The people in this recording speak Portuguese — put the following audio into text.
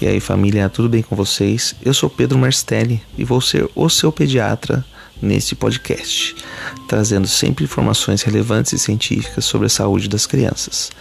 E aí, família, tudo bem com vocês? Eu sou Pedro Marstelli e vou ser o seu pediatra neste podcast, trazendo sempre informações relevantes e científicas sobre a saúde das crianças.